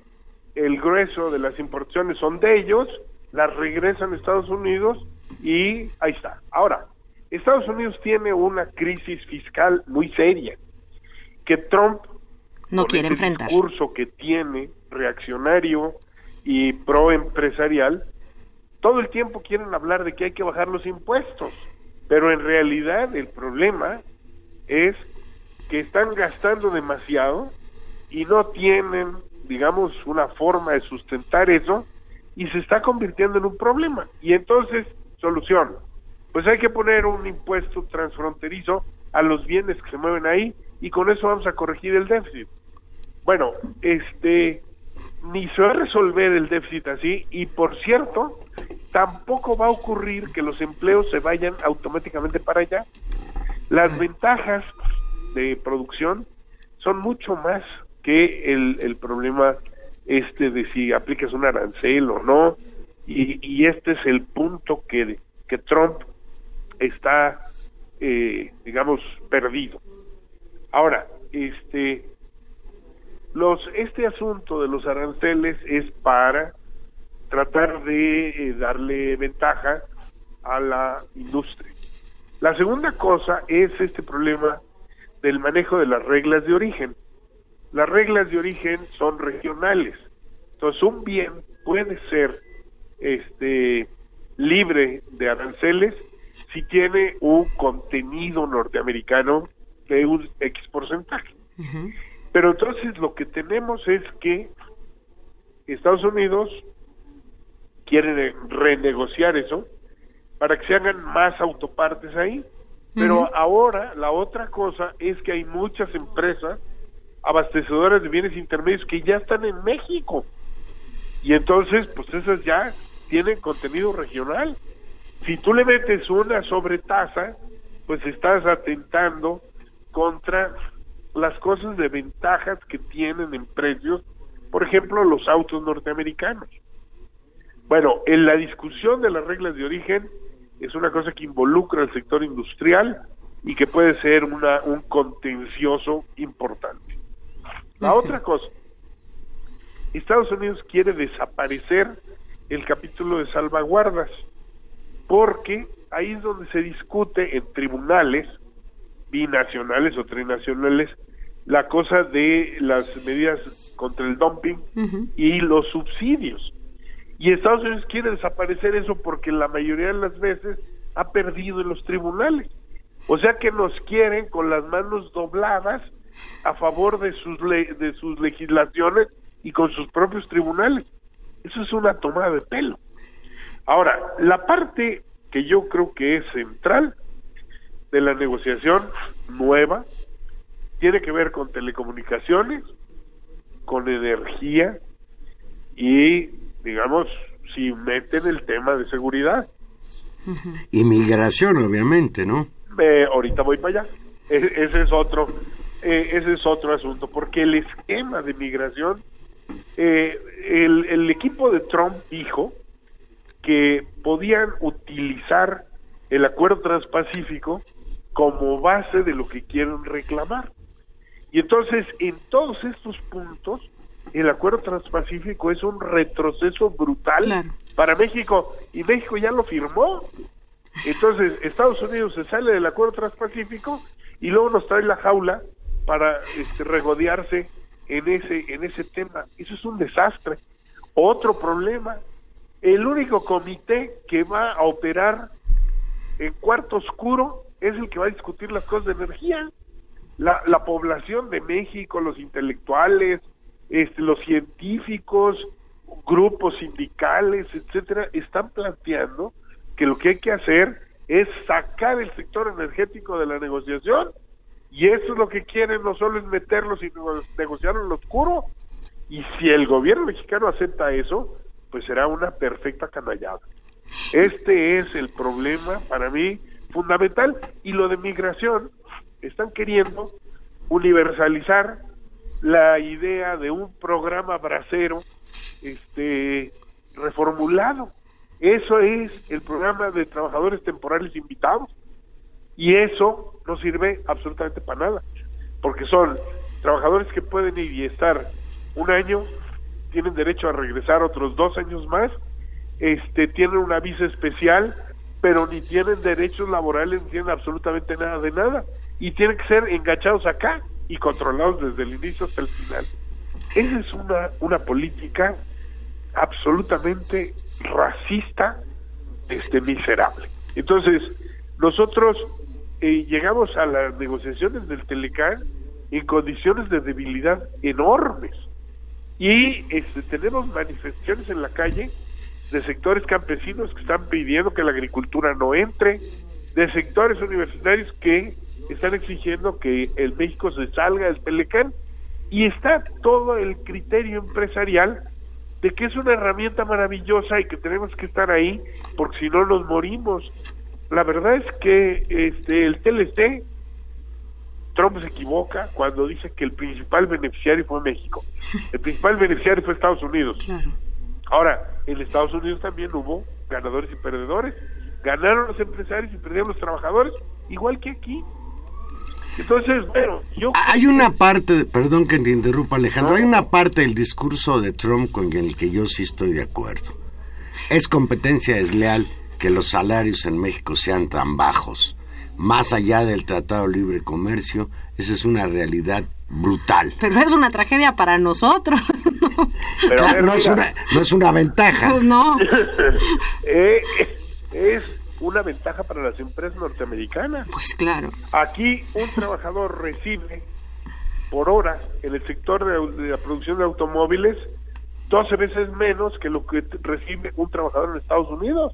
el grueso de las importaciones son de ellos, las regresan a Estados Unidos y ahí está. Ahora, Estados Unidos tiene una crisis fiscal muy seria que Trump no quiere enfrentar. El discurso que tiene reaccionario y pro empresarial todo el tiempo quieren hablar de que hay que bajar los impuestos, pero en realidad el problema es que están gastando demasiado y no tienen, digamos, una forma de sustentar eso y se está convirtiendo en un problema. Y entonces, solución, pues hay que poner un impuesto transfronterizo a los bienes que se mueven ahí y con eso vamos a corregir el déficit. Bueno, este ni se va a resolver el déficit así y por cierto, tampoco va a ocurrir que los empleos se vayan automáticamente para allá. Las ventajas de producción son mucho más que el, el problema este de si aplicas un arancel o no y, y este es el punto que, que Trump está eh, digamos, perdido. Ahora, este, los, este asunto de los aranceles es para tratar de eh, darle ventaja a la industria. La segunda cosa es este problema del manejo de las reglas de origen. Las reglas de origen son regionales. Entonces, un bien puede ser este libre de aranceles si tiene un contenido norteamericano de un X porcentaje. Pero entonces lo que tenemos es que Estados Unidos quiere renegociar eso para que se hagan más autopartes ahí. Pero ahora la otra cosa es que hay muchas empresas abastecedoras de bienes intermedios que ya están en México. Y entonces, pues esas ya tienen contenido regional. Si tú le metes una sobretasa, pues estás atentando contra las cosas de ventajas que tienen en precios, por ejemplo, los autos norteamericanos. Bueno, en la discusión de las reglas de origen es una cosa que involucra al sector industrial y que puede ser una, un contencioso importante. La otra cosa, Estados Unidos quiere desaparecer el capítulo de salvaguardas, porque ahí es donde se discute en tribunales binacionales o trinacionales la cosa de las medidas contra el dumping y los subsidios. Y Estados Unidos quiere desaparecer eso porque la mayoría de las veces ha perdido en los tribunales. O sea que nos quieren con las manos dobladas a favor de sus, de sus legislaciones y con sus propios tribunales. Eso es una tomada de pelo. Ahora, la parte que yo creo que es central de la negociación nueva tiene que ver con telecomunicaciones, con energía y, digamos, si meten el tema de seguridad. Inmigración, obviamente, ¿no? Eh, ahorita voy para allá. E-, ese es otro, eh, ese es otro asunto, porque el esquema de migración, eh, el, el equipo de Trump dijo que podían utilizar el acuerdo transpacífico como base de lo que quieren reclamar. Y entonces, en todos estos puntos, el acuerdo transpacífico es un retroceso brutal para México y México ya lo firmó. Entonces, Estados Unidos se sale del acuerdo transpacífico y luego nos trae la jaula para este, regodearse en ese en ese tema. Eso es un desastre. Otro problema, el único comité que va a operar en cuarto oscuro es el que va a discutir las cosas de energía. La, la población de México, los intelectuales, este, los científicos, grupos sindicales, etcétera, están planteando que lo que hay que hacer es sacar el sector energético de la negociación y eso es lo que quieren, no solo es meterlo, sino negociar en lo oscuro. Y si el gobierno mexicano acepta eso, pues será una perfecta canallada. Este es el problema para mí fundamental. Y lo de migración, están queriendo universalizar la idea de un programa bracero este reformulado. Eso es el programa de trabajadores temporales invitados. Y eso no sirve absolutamente para nada, porque son trabajadores que pueden ir y estar un año, tienen derecho a regresar otros dos años más, este, tienen una visa especial, pero ni tienen derechos laborales, ni tienen absolutamente nada de nada, y tienen que ser enganchados acá y controlados desde el inicio hasta el final. Esa es una, una política absolutamente racista, este miserable. Entonces, nosotros eh, llegamos a las negociaciones del Telecán en condiciones de debilidad enormes. Y este, tenemos manifestaciones en la calle de sectores campesinos que están pidiendo que la agricultura no entre, de sectores universitarios que están exigiendo que el México se salga del Telecán y está todo el criterio empresarial de que es una herramienta maravillosa y que tenemos que estar ahí porque si no nos morimos la verdad es que este el TLC Trump se equivoca cuando dice que el principal beneficiario fue México. El principal beneficiario fue Estados Unidos. Ahora, en Estados Unidos también hubo ganadores y perdedores. Ganaron los empresarios y perdieron los trabajadores, igual que aquí. Entonces, bueno, yo... Hay una parte, perdón que te interrumpa Alejandro, hay una parte del discurso de Trump con el que yo sí estoy de acuerdo. Es competencia desleal que los salarios en México sean tan bajos. Más allá del Tratado de Libre Comercio, esa es una realidad brutal. Pero es una tragedia para nosotros. Pero, Claro, no, es una, no es una ventaja. Pues no. eh, es una ventaja para las empresas norteamericanas. Pues claro. Aquí un trabajador recibe por hora en el sector de, de la producción de automóviles 12 veces menos que lo que recibe un trabajador en Estados Unidos.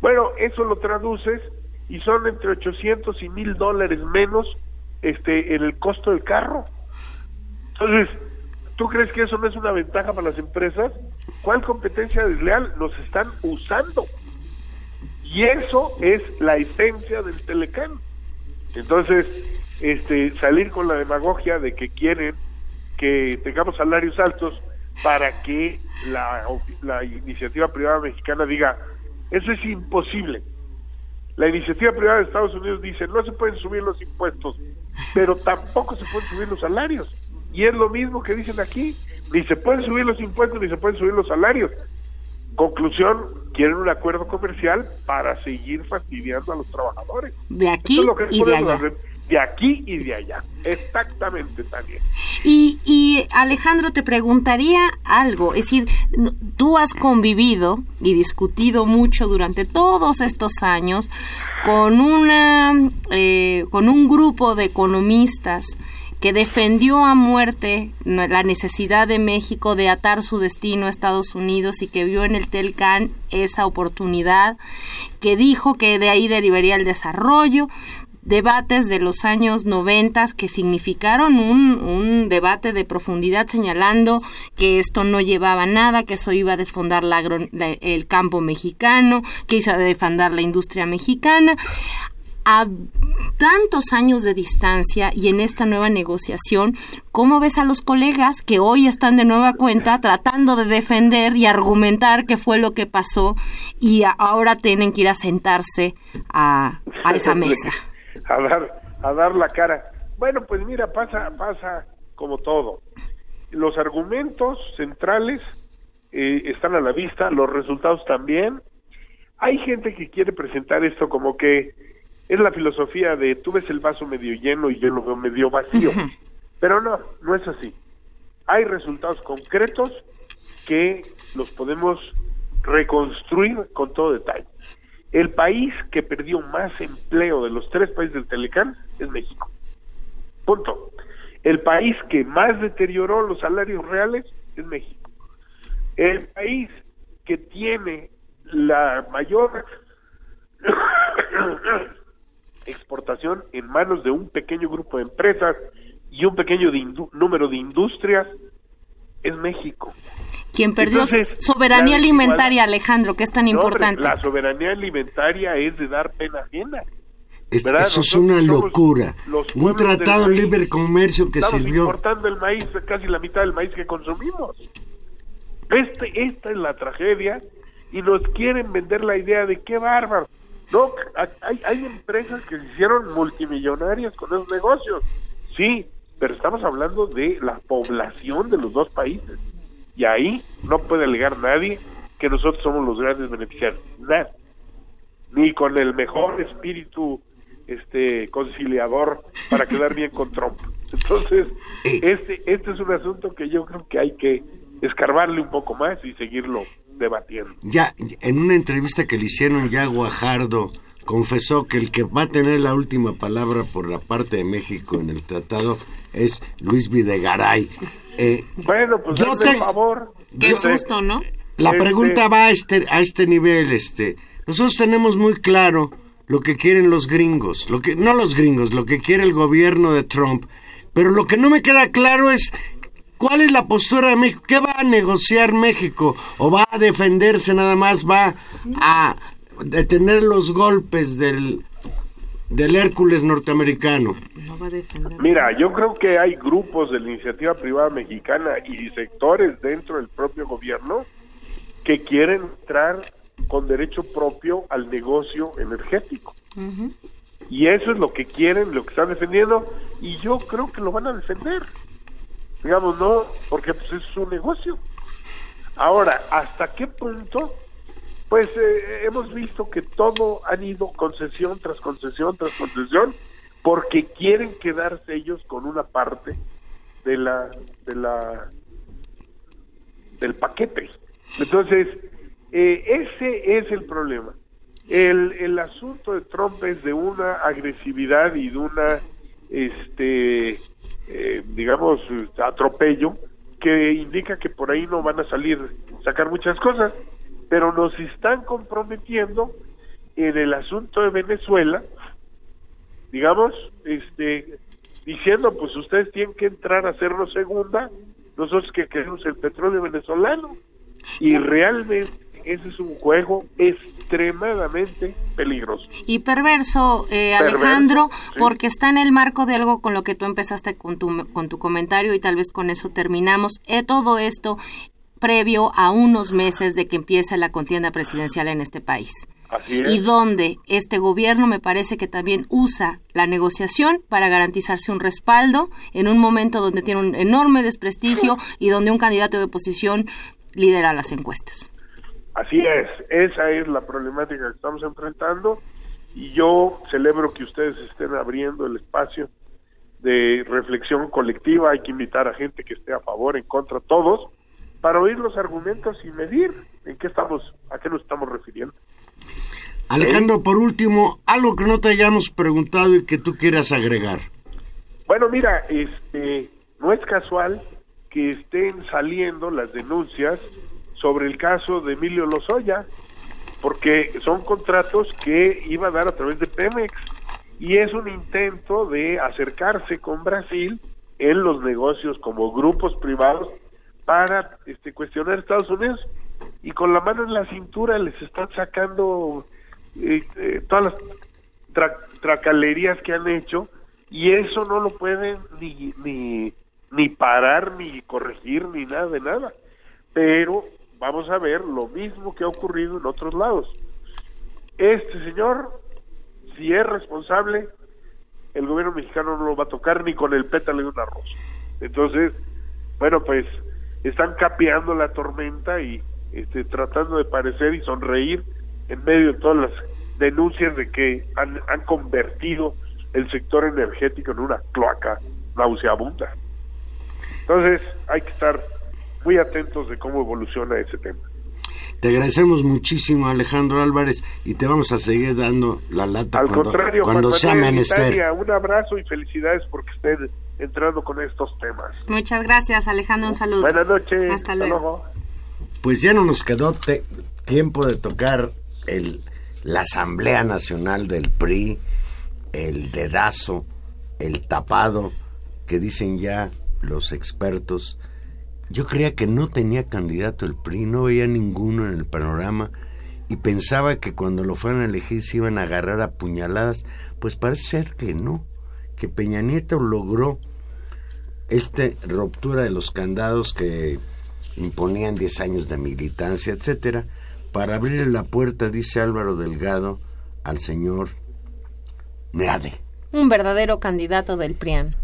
Bueno, eso lo traduces y son entre 800 y 1000 dólares menos este en el costo del carro. Entonces, ¿tú crees que eso no es una ventaja para las empresas? ¿Cuál competencia desleal? Nos están usando. Y eso es la esencia del Telecán. Entonces, este, salir con la demagogia de que quieren que tengamos salarios altos para que la, la iniciativa privada mexicana diga, eso es imposible. La iniciativa privada de Estados Unidos dice, no se pueden subir los impuestos, pero tampoco se pueden subir los salarios. Y es lo mismo que dicen aquí, ni se pueden subir los impuestos ni se pueden subir los salarios. Conclusión, quieren un acuerdo comercial para seguir fastidiando a los trabajadores. De aquí es lo que y de podemos allá. De aquí y de allá. Exactamente, Tania. Y, y Alejandro, te preguntaría algo. Es decir, tú has convivido y discutido mucho durante todos estos años con, una, eh, con un grupo de economistas que defendió a muerte la necesidad de México de atar su destino a Estados Unidos y que vio en el Telcan esa oportunidad, que dijo que de ahí derivaría el desarrollo, debates de los años 90 que significaron un, debate de profundidad señalando que esto no llevaba nada, que eso iba a desfondar el campo mexicano, que iba a defendar la industria mexicana. A tantos años de distancia y en esta nueva negociación, ¿cómo ves a los colegas que hoy están de nueva cuenta tratando de defender y argumentar qué fue lo que pasó y ahora tienen que ir a sentarse a esa mesa? A dar a dar la cara. Bueno, pues mira, pasa pasa como todo. Los argumentos centrales eh, están a la vista, los resultados también. Hay gente que quiere presentar esto como que es la filosofía de tú ves el vaso medio lleno y yo lo veo medio vacío. Pero no, no es así. Hay resultados concretos que los podemos reconstruir con todo detalle. El país que perdió más empleo de los tres países del Telecán es México. Punto. El país que más deterioró los salarios reales es México. El país que tiene la mayor exportación en manos de un pequeño grupo de empresas y un pequeño número de industrias es México. Quien perdió Entonces, soberanía alimentaria, Alejandro, que es tan No, hombre, importante. la soberanía alimentaria es de dar pena ajena. Es- eso es una locura. los Un tratado de libre comercio que Estamos sirvió. importando el maíz, casi la mitad del maíz que consumimos. Este, esta es la tragedia y nos quieren vender la idea de qué bárbaro. No, hay, hay empresas que se hicieron multimillonarias con esos negocios. Sí, pero estamos hablando de la población de los dos países. Y ahí no puede alegar nadie que nosotros somos los grandes beneficiarios. Nada. Ni con el mejor espíritu este conciliador para quedar bien con Trump. Entonces, este este es un asunto que yo creo que hay que escarbarle un poco más y seguirlo debatiendo. Ya, en una entrevista que le hicieron ya a Guajardo, confesó que el que va a tener la última palabra por la parte de México en el tratado es Luis Videgaray. Eh, Bueno, pues Yo te- el favor. Qué susto, ¿no? la Este- pregunta va a este, a este nivel, este. Nosotros tenemos muy claro lo que quieren los gringos, lo que no los gringos, lo que quiere el gobierno de Trump, pero lo que no me queda claro es cuál es la postura de México, qué va a negociar México o va a defenderse nada más, va a detener los golpes del del Hércules norteamericano. No va a defender. Mira, yo creo que hay grupos de la iniciativa privada mexicana y sectores dentro del propio gobierno que quieren entrar con derecho propio al negocio energético. Y eso es lo que quieren, lo que están defendiendo, y yo creo que lo van a defender. Digamos, no, porque pues es su negocio. Ahora, ¿hasta qué punto? Pues eh, hemos visto que todo han ido concesión tras concesión tras concesión, porque quieren quedarse ellos con una parte de la, de la, del paquete. Entonces, eh, ese es el problema. El, el asunto de Trump es de una agresividad y de una, este, eh, digamos, atropello que indica que por ahí no van a salir, sacar muchas cosas, pero nos están comprometiendo en el asunto de Venezuela, digamos, este, diciendo, pues ustedes tienen que entrar a hacernos segunda, nosotros que queremos el petróleo venezolano, y realmente ese es un juego extremadamente peligroso. Y perverso, eh, Alejandro, porque está en el marco de algo con lo que tú empezaste con tu, con tu comentario y tal vez con eso terminamos. Eh, todo esto previo a unos meses de que empiece la contienda presidencial en este país. Y donde este gobierno me parece que también usa la negociación para garantizarse un respaldo en un momento donde tiene un enorme desprestigio y donde un candidato de oposición lidera las encuestas. Así es, esa es la problemática que estamos enfrentando y yo celebro que ustedes estén abriendo el espacio de reflexión colectiva, hay que invitar a gente que esté a favor, en contra, todos, para oír los argumentos y medir en qué estamos, a qué nos estamos refiriendo. Alejandro, por último, algo que no te hayamos preguntado y que tú quieras agregar. Bueno, mira, este, no es casual que estén saliendo las denuncias sobre el caso de Emilio Lozoya, porque son contratos que iba a dar a través de Pemex y es un intento de acercarse con Brasil en los negocios como grupos privados para este, cuestionar Estados Unidos y con la mano en la cintura les están sacando eh, todas las tracalerías que han hecho y eso no lo pueden ni, ni, ni parar, ni corregir, ni nada de nada. Pero vamos a ver lo mismo que ha ocurrido en otros lados. Este señor, si es responsable, el gobierno mexicano no lo va a tocar ni con el pétalo de un arroz. Entonces, bueno, pues están capeando la tormenta y este, tratando de parecer y sonreír en medio de todas las denuncias de que han, han convertido el sector energético en una cloaca nauseabunda. Entonces hay que estar muy atentos de cómo evoluciona ese tema. Te agradecemos muchísimo, Alejandro Álvarez, y te vamos a seguir dando la lata Al cuando, contrario, cuando Juan sea menester. Un abrazo y felicidades porque estén entrando con estos temas. Muchas gracias, Alejandro. Un saludo. Buenas noches. Hasta luego. Pues ya no nos quedó te- tiempo de tocar el, la Asamblea Nacional del PRI, el dedazo, el tapado, que dicen ya los expertos. Yo creía que no tenía candidato el PRI, no veía ninguno en el panorama y pensaba que cuando lo fueran a elegir se iban a agarrar a puñaladas. Pues parece ser que no, que Peña Nieto logró esta ruptura de los candados que imponían 10 años de militancia, etcétera, para abrirle la puerta, dice Álvaro Delgado, al señor Meade. Un verdadero candidato del PRIAN,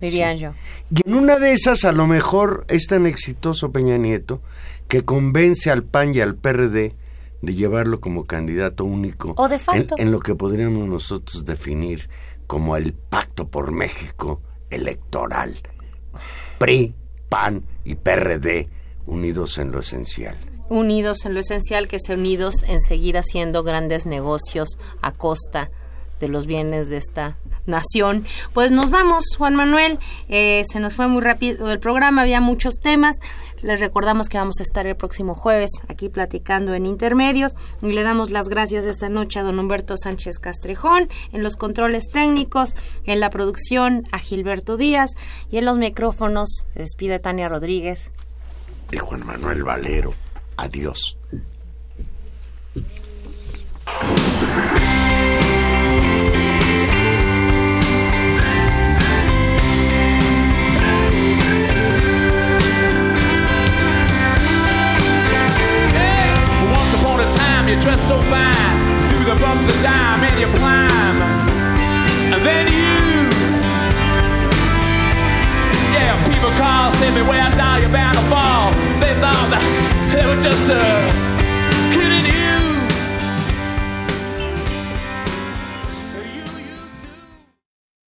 diría yo. Y en una de esas, a lo mejor es tan exitoso Peña Nieto que convence al PAN y al PRD de llevarlo como candidato único O de en, facto. en lo que podríamos nosotros definir como el pacto por México electoral. PRI, PAN y PRD unidos en lo esencial. Unidos en lo esencial, que se unidos en seguir haciendo grandes negocios a costa de los bienes de esta nación. Pues nos vamos, Juan Manuel. Eh, se nos fue muy rápido el programa, había muchos temas. Les recordamos que vamos a estar el próximo jueves aquí platicando en intermedios y le damos las gracias esta noche a don Humberto Sánchez Castrejón en los controles técnicos, en la producción a Gilberto Díaz y en los micrófonos se despide Tania Rodríguez. Y Juan Manuel Valero, adiós. You dress so fine through the bumps of time and you climb. And then you, yeah, people call, say beware, down, you're bound to fall. They thought that they were just a